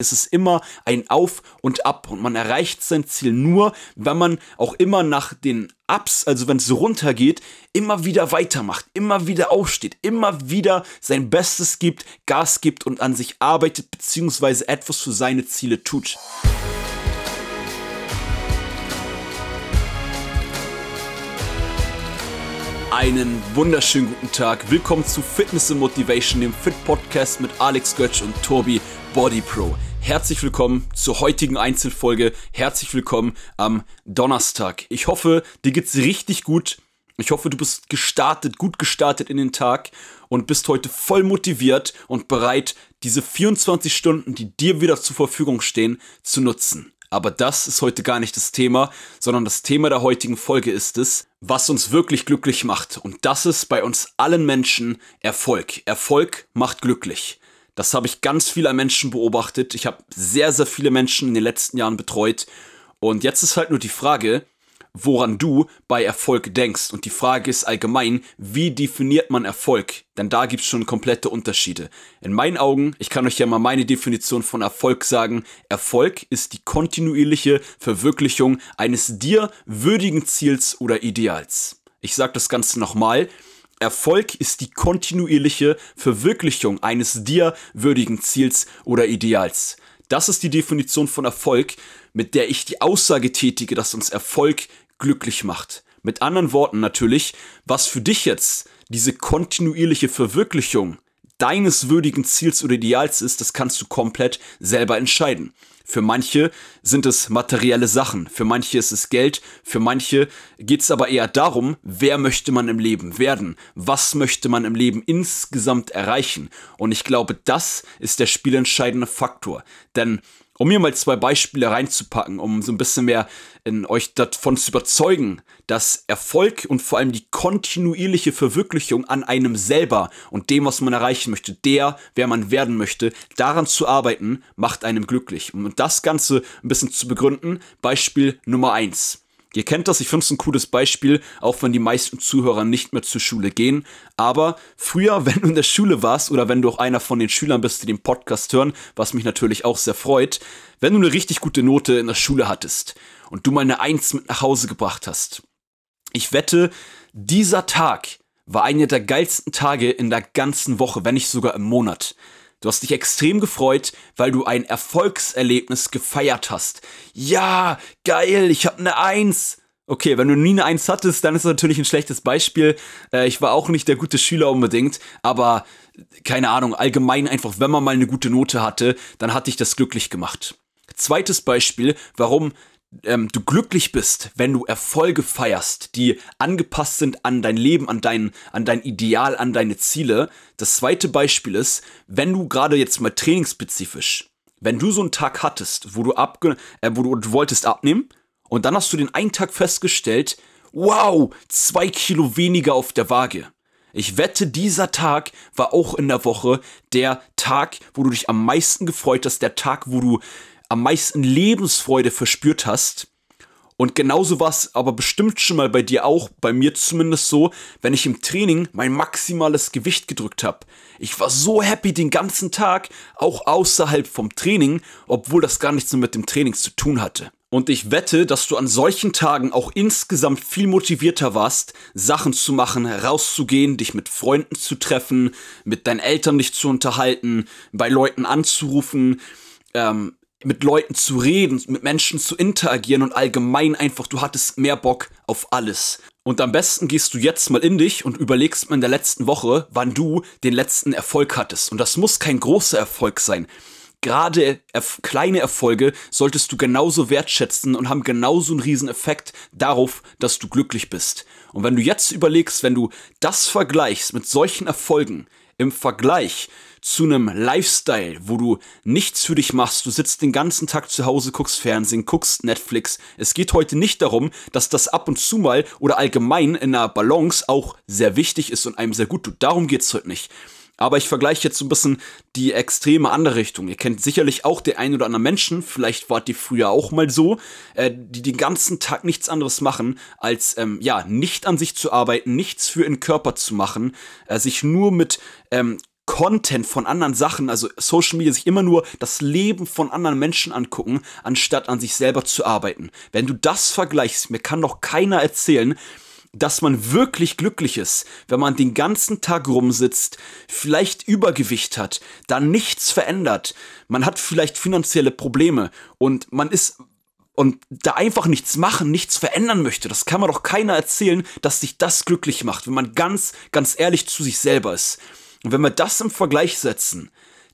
Es ist immer ein Auf und Ab und man erreicht sein Ziel nur, wenn man auch immer nach den Ups, also wenn es runtergeht, immer wieder weitermacht, immer wieder aufsteht, immer wieder sein Bestes gibt, Gas gibt und an sich arbeitet beziehungsweise etwas für seine Ziele tut. Einen wunderschönen guten Tag. Willkommen zu Fitness and Motivation, dem Fit Podcast mit Alex Götz und Tobi Body Pro. Herzlich willkommen zur heutigen Einzelfolge. Herzlich willkommen am Donnerstag. Ich hoffe, dir geht's richtig gut. Ich hoffe, du bist gestartet, gut gestartet in den Tag und bist heute voll motiviert und bereit, diese 24 Stunden, die dir wieder zur Verfügung stehen, zu nutzen. Aber das ist heute gar nicht das Thema, sondern das Thema der heutigen Folge ist es, was uns wirklich glücklich macht. Und das ist bei uns allen Menschen Erfolg. Erfolg macht glücklich. Das habe ich ganz viele Menschen beobachtet. Ich habe sehr, sehr viele Menschen in den letzten Jahren betreut. Und jetzt ist halt nur die Frage, woran du bei Erfolg denkst. Und die Frage ist allgemein, wie definiert man Erfolg? Denn da gibt es schon komplette Unterschiede. In meinen Augen, ich kann euch ja mal meine Definition von Erfolg sagen, Erfolg ist die kontinuierliche Verwirklichung eines dir würdigen Ziels oder Ideals. Ich sage das Ganze nochmal. Erfolg ist die kontinuierliche Verwirklichung eines dir würdigen Ziels oder Ideals. Das ist die Definition von Erfolg, mit der ich die Aussage tätige, dass uns Erfolg glücklich macht. Mit anderen Worten natürlich, was für dich jetzt diese kontinuierliche Verwirklichung deines würdigen Ziels oder Ideals ist, das kannst du komplett selber entscheiden. Für manche sind es materielle Sachen, für manche ist es Geld, für manche geht es aber eher darum, wer möchte man im Leben werden, was möchte man im Leben insgesamt erreichen. Und ich glaube, das ist der spielentscheidende Faktor. Denn um hier mal zwei Beispiele reinzupacken, um so ein bisschen mehr in euch davon zu überzeugen, dass Erfolg und vor allem die kontinuierliche Verwirklichung an einem selber und dem, was man erreichen möchte, der, wer man werden möchte, daran zu arbeiten, macht einem glücklich. Um das Ganze ein bisschen zu begründen, Beispiel Nummer eins. Ihr kennt das, ich finde es ein cooles Beispiel, auch wenn die meisten Zuhörer nicht mehr zur Schule gehen. Aber früher, wenn du in der Schule warst oder wenn du auch einer von den Schülern bist, die den Podcast hören, was mich natürlich auch sehr freut, wenn du eine richtig gute Note in der Schule hattest und du mal eine Eins mit nach Hause gebracht hast. Ich wette, dieser Tag war einer der geilsten Tage in der ganzen Woche, wenn nicht sogar im Monat. Du hast dich extrem gefreut, weil du ein Erfolgserlebnis gefeiert hast. Ja, geil, ich habe eine Eins. Okay, wenn du nie eine Eins hattest, dann ist das natürlich ein schlechtes Beispiel. Äh, ich war auch nicht der gute Schüler unbedingt, aber keine Ahnung, allgemein einfach, wenn man mal eine gute Note hatte, dann hat dich das glücklich gemacht. Zweites Beispiel, warum ähm, du glücklich bist, wenn du Erfolge feierst, die angepasst sind an dein Leben, an dein, an dein Ideal, an deine Ziele. Das zweite Beispiel ist, wenn du gerade jetzt mal trainingsspezifisch, wenn du so einen Tag hattest, wo du, abge äh, wo du, du wolltest abnehmen und dann hast du den einen Tag festgestellt, wow, zwei Kilo weniger auf der Waage. Ich wette, dieser Tag war auch in der Woche der Tag, wo du dich am meisten gefreut hast, der Tag, wo du am meisten Lebensfreude verspürt hast. Und genauso war es aber bestimmt schon mal bei dir auch, bei mir zumindest so, wenn ich im Training mein maximales Gewicht gedrückt habe. Ich war so happy den ganzen Tag, auch außerhalb vom Training, obwohl das gar nichts mehr mit dem Training zu tun hatte. Und ich wette, dass du an solchen Tagen auch insgesamt viel motivierter warst, Sachen zu machen, rauszugehen, dich mit Freunden zu treffen, mit deinen Eltern dich zu unterhalten, bei Leuten anzurufen, ähm, mit Leuten zu reden, mit Menschen zu interagieren und allgemein einfach, du hattest mehr Bock auf alles. Und am besten gehst du jetzt mal in dich und überlegst mal in der letzten Woche, wann du den letzten Erfolg hattest. Und das muss kein großer Erfolg sein. Gerade erf kleine Erfolge solltest du genauso wertschätzen und haben genauso einen riesen Effekt darauf, dass du glücklich bist. Und wenn du jetzt überlegst, wenn du das vergleichst mit solchen Erfolgen im Vergleich zu einem Lifestyle, wo du nichts für dich machst, du sitzt den ganzen Tag zu Hause, guckst Fernsehen, guckst Netflix. Es geht heute nicht darum, dass das ab und zu mal oder allgemein in einer Balance auch sehr wichtig ist und einem sehr gut tut. Darum geht's heute nicht. Aber ich vergleiche jetzt so ein bisschen die extreme andere Richtung. Ihr kennt sicherlich auch den einen oder anderen Menschen, vielleicht wart ihr früher auch mal so, äh, die den ganzen Tag nichts anderes machen, als ähm, ja, nicht an sich zu arbeiten, nichts für ihren Körper zu machen, äh, sich nur mit ähm, Content von anderen Sachen, also Social Media, sich immer nur das Leben von anderen Menschen angucken, anstatt an sich selber zu arbeiten. Wenn du das vergleichst, mir kann doch keiner erzählen, dass man wirklich glücklich ist, wenn man den ganzen Tag rumsitzt, vielleicht Übergewicht hat, dann nichts verändert, man hat vielleicht finanzielle Probleme und man ist und da einfach nichts machen, nichts verändern möchte. Das kann man doch keiner erzählen, dass sich das glücklich macht, wenn man ganz, ganz ehrlich zu sich selber ist. Und wenn wir das im Vergleich setzen,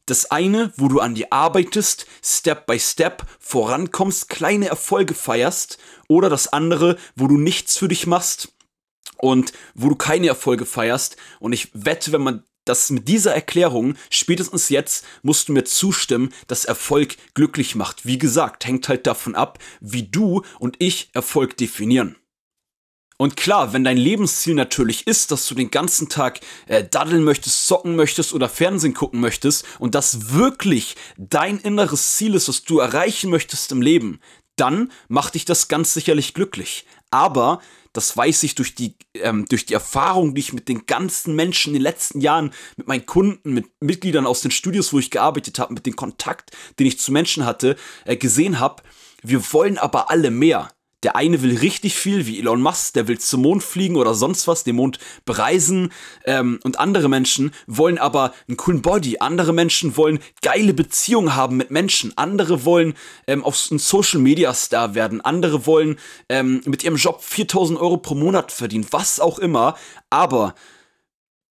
das eine, wo du an dir arbeitest, Step by Step vorankommst, kleine Erfolge feierst, oder das andere, wo du nichts für dich machst und wo du keine Erfolge feierst. Und ich wette, wenn man das mit dieser Erklärung, spätestens jetzt, musst du mir zustimmen, dass Erfolg glücklich macht. Wie gesagt, hängt halt davon ab, wie du und ich Erfolg definieren. Und klar, wenn dein Lebensziel natürlich ist, dass du den ganzen Tag äh, daddeln möchtest, zocken möchtest oder Fernsehen gucken möchtest und das wirklich dein inneres Ziel ist, was du erreichen möchtest im Leben, dann macht dich das ganz sicherlich glücklich. Aber das weiß ich durch die, ähm, durch die Erfahrung, die ich mit den ganzen Menschen in den letzten Jahren, mit meinen Kunden, mit Mitgliedern aus den Studios, wo ich gearbeitet habe, mit dem Kontakt, den ich zu Menschen hatte, äh, gesehen habe. Wir wollen aber alle mehr. Der eine will richtig viel, wie Elon Musk, der will zum Mond fliegen oder sonst was, den Mond bereisen. Ähm, und andere Menschen wollen aber einen coolen Body. Andere Menschen wollen geile Beziehungen haben mit Menschen. Andere wollen ähm, auf ein Social Media Star werden. Andere wollen ähm, mit ihrem Job 4000 Euro pro Monat verdienen. Was auch immer. Aber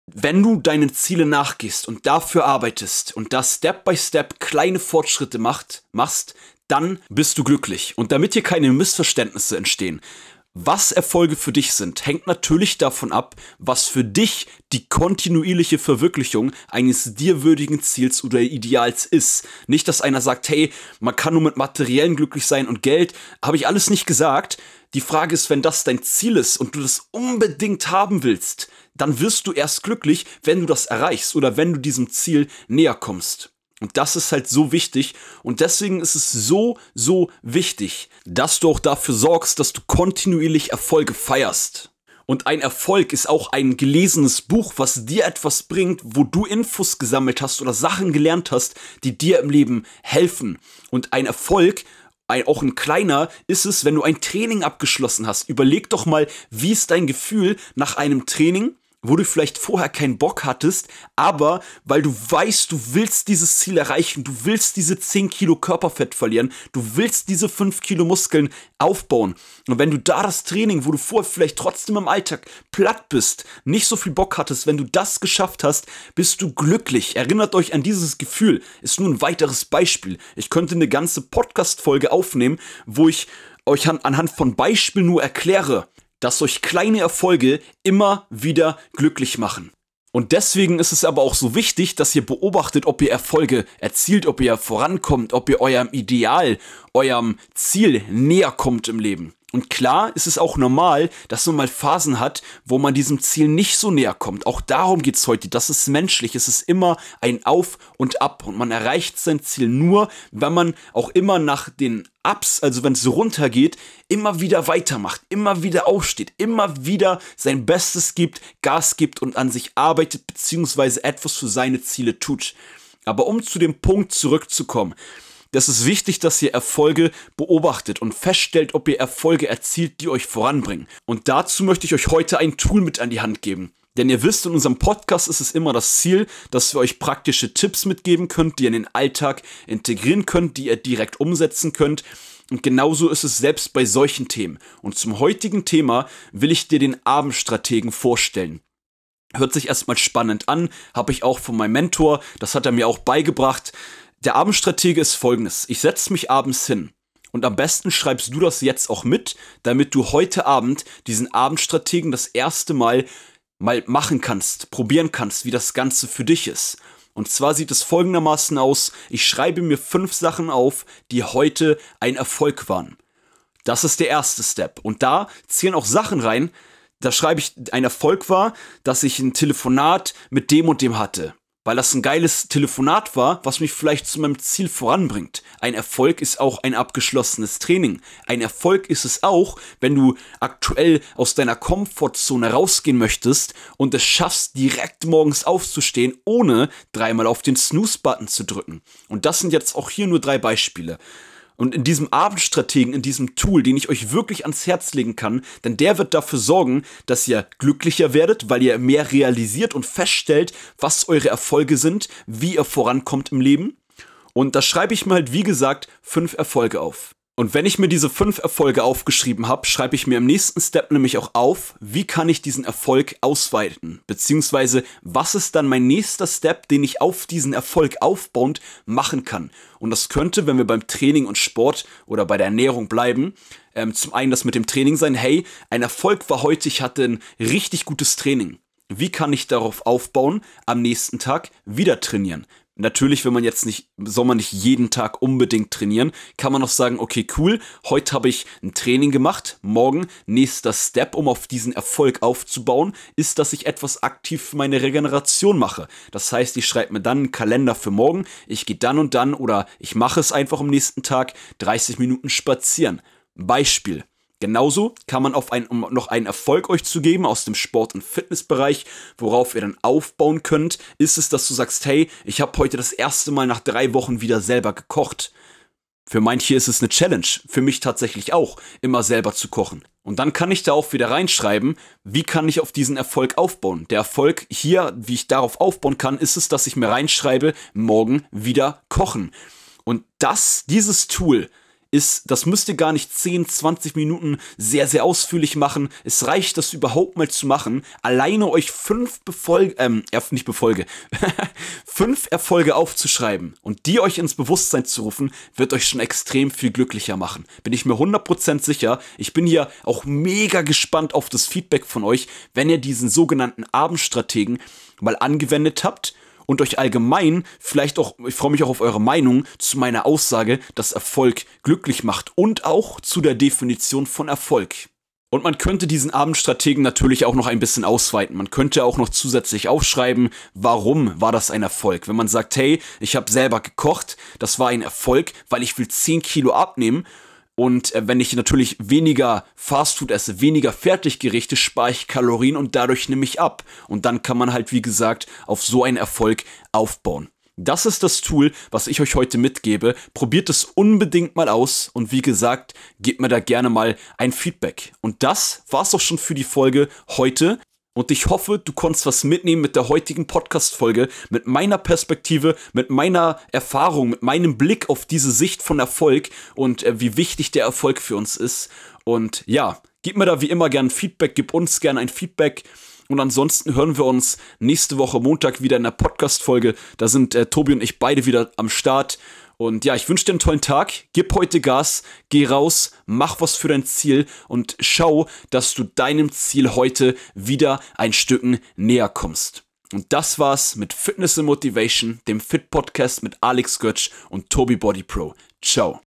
wenn du deinen Zielen nachgehst und dafür arbeitest und da Step by Step kleine Fortschritte macht, machst, dann bist du glücklich. Und damit hier keine Missverständnisse entstehen, was Erfolge für dich sind, hängt natürlich davon ab, was für dich die kontinuierliche Verwirklichung eines dir würdigen Ziels oder Ideals ist. Nicht, dass einer sagt, hey, man kann nur mit materiellen glücklich sein und Geld, habe ich alles nicht gesagt. Die Frage ist, wenn das dein Ziel ist und du das unbedingt haben willst, dann wirst du erst glücklich, wenn du das erreichst oder wenn du diesem Ziel näher kommst. Und das ist halt so wichtig. Und deswegen ist es so, so wichtig, dass du auch dafür sorgst, dass du kontinuierlich Erfolge feierst. Und ein Erfolg ist auch ein gelesenes Buch, was dir etwas bringt, wo du Infos gesammelt hast oder Sachen gelernt hast, die dir im Leben helfen. Und ein Erfolg, ein, auch ein kleiner, ist es, wenn du ein Training abgeschlossen hast. Überleg doch mal, wie ist dein Gefühl nach einem Training? Wo du vielleicht vorher keinen Bock hattest, aber weil du weißt, du willst dieses Ziel erreichen, du willst diese 10 Kilo Körperfett verlieren, du willst diese 5 Kilo Muskeln aufbauen. Und wenn du da das Training, wo du vorher vielleicht trotzdem im Alltag platt bist, nicht so viel Bock hattest, wenn du das geschafft hast, bist du glücklich. Erinnert euch an dieses Gefühl. Ist nur ein weiteres Beispiel. Ich könnte eine ganze Podcast-Folge aufnehmen, wo ich euch anhand von Beispielen nur erkläre, dass euch kleine Erfolge immer wieder glücklich machen. Und deswegen ist es aber auch so wichtig, dass ihr beobachtet, ob ihr Erfolge erzielt, ob ihr vorankommt, ob ihr eurem Ideal, eurem Ziel näher kommt im Leben. Und klar ist es auch normal, dass man mal Phasen hat, wo man diesem Ziel nicht so näher kommt. Auch darum geht es heute. Das ist menschlich. Es ist immer ein Auf und Ab. Und man erreicht sein Ziel nur, wenn man auch immer nach den Ups, also wenn es runtergeht, immer wieder weitermacht, immer wieder aufsteht, immer wieder sein Bestes gibt, Gas gibt und an sich arbeitet, beziehungsweise etwas für seine Ziele tut. Aber um zu dem Punkt zurückzukommen, das ist wichtig, dass ihr Erfolge beobachtet und feststellt, ob ihr Erfolge erzielt, die euch voranbringen. Und dazu möchte ich euch heute ein Tool mit an die Hand geben. Denn ihr wisst, in unserem Podcast ist es immer das Ziel, dass wir euch praktische Tipps mitgeben könnt, die ihr in den Alltag integrieren könnt, die ihr direkt umsetzen könnt. Und genauso ist es selbst bei solchen Themen. Und zum heutigen Thema will ich dir den Abendstrategen vorstellen. Hört sich erstmal spannend an, habe ich auch von meinem Mentor, das hat er mir auch beigebracht. Der Abendstratege ist folgendes. Ich setze mich abends hin. Und am besten schreibst du das jetzt auch mit, damit du heute Abend diesen Abendstrategen das erste Mal mal machen kannst, probieren kannst, wie das Ganze für dich ist. Und zwar sieht es folgendermaßen aus, ich schreibe mir fünf Sachen auf, die heute ein Erfolg waren. Das ist der erste Step. Und da zählen auch Sachen rein, da schreibe ich, ein Erfolg war, dass ich ein Telefonat mit dem und dem hatte weil das ein geiles Telefonat war, was mich vielleicht zu meinem Ziel voranbringt. Ein Erfolg ist auch ein abgeschlossenes Training. Ein Erfolg ist es auch, wenn du aktuell aus deiner Komfortzone rausgehen möchtest und es schaffst, direkt morgens aufzustehen, ohne dreimal auf den Snooze-Button zu drücken. Und das sind jetzt auch hier nur drei Beispiele. Und in diesem Abendstrategen, in diesem Tool, den ich euch wirklich ans Herz legen kann, denn der wird dafür sorgen, dass ihr glücklicher werdet, weil ihr mehr realisiert und feststellt, was eure Erfolge sind, wie ihr vorankommt im Leben. Und da schreibe ich mir halt, wie gesagt, fünf Erfolge auf. Und wenn ich mir diese fünf Erfolge aufgeschrieben habe, schreibe ich mir im nächsten Step nämlich auch auf, wie kann ich diesen Erfolg ausweiten, beziehungsweise was ist dann mein nächster Step, den ich auf diesen Erfolg aufbauend machen kann. Und das könnte, wenn wir beim Training und Sport oder bei der Ernährung bleiben, ähm, zum einen das mit dem Training sein, hey, ein Erfolg war heute, ich hatte ein richtig gutes Training. Wie kann ich darauf aufbauen, am nächsten Tag wieder trainieren? Natürlich, wenn man jetzt nicht, soll man nicht jeden Tag unbedingt trainieren, kann man auch sagen, okay, cool, heute habe ich ein Training gemacht, morgen nächster Step, um auf diesen Erfolg aufzubauen, ist, dass ich etwas aktiv für meine Regeneration mache. Das heißt, ich schreibe mir dann einen Kalender für morgen, ich gehe dann und dann oder ich mache es einfach am nächsten Tag 30 Minuten spazieren. Beispiel. Genauso kann man auf ein, um noch einen Erfolg euch zu geben aus dem Sport- und Fitnessbereich, worauf ihr dann aufbauen könnt, ist es, dass du sagst, hey, ich habe heute das erste Mal nach drei Wochen wieder selber gekocht. Für manche ist es eine Challenge, für mich tatsächlich auch, immer selber zu kochen. Und dann kann ich da auch wieder reinschreiben, wie kann ich auf diesen Erfolg aufbauen. Der Erfolg hier, wie ich darauf aufbauen kann, ist es, dass ich mir reinschreibe, morgen wieder kochen. Und das, dieses Tool, ist, das müsst ihr gar nicht 10, 20 Minuten sehr, sehr ausführlich machen. Es reicht, das überhaupt mal zu machen. Alleine euch fünf Befolge, ähm, nicht Befolge, fünf Erfolge aufzuschreiben und die euch ins Bewusstsein zu rufen, wird euch schon extrem viel glücklicher machen. Bin ich mir 100% sicher. Ich bin hier auch mega gespannt auf das Feedback von euch, wenn ihr diesen sogenannten Abendstrategen mal angewendet habt und euch allgemein vielleicht auch, ich freue mich auch auf eure Meinung zu meiner Aussage, dass Erfolg glücklich macht und auch zu der Definition von Erfolg. Und man könnte diesen Abendstrategen natürlich auch noch ein bisschen ausweiten. Man könnte auch noch zusätzlich aufschreiben, warum war das ein Erfolg. Wenn man sagt, hey, ich habe selber gekocht, das war ein Erfolg, weil ich will 10 Kilo abnehmen und äh, wenn ich natürlich weniger Fastfood esse, weniger Fertiggerichte, spare ich Kalorien und dadurch nehme ich ab. Und dann kann man halt, wie gesagt, auf so einen Erfolg aufbauen. Das ist das Tool, was ich euch heute mitgebe. Probiert es unbedingt mal aus und wie gesagt, gebt mir da gerne mal ein Feedback. Und das war's doch schon für die Folge heute. Und ich hoffe, du konntest was mitnehmen mit der heutigen Podcast-Folge, mit meiner Perspektive, mit meiner Erfahrung, mit meinem Blick auf diese Sicht von Erfolg und äh, wie wichtig der Erfolg für uns ist. Und ja, gib mir da wie immer gern Feedback, gib uns gern ein Feedback. Und ansonsten hören wir uns nächste Woche Montag wieder in der Podcast-Folge. Da sind äh, Tobi und ich beide wieder am Start. Und ja, ich wünsche dir einen tollen Tag. Gib heute Gas, geh raus, mach was für dein Ziel und schau, dass du deinem Ziel heute wieder ein Stücken näher kommst. Und das war's mit Fitness and Motivation, dem Fit Podcast mit Alex Götsch und Tobi Body Pro. Ciao.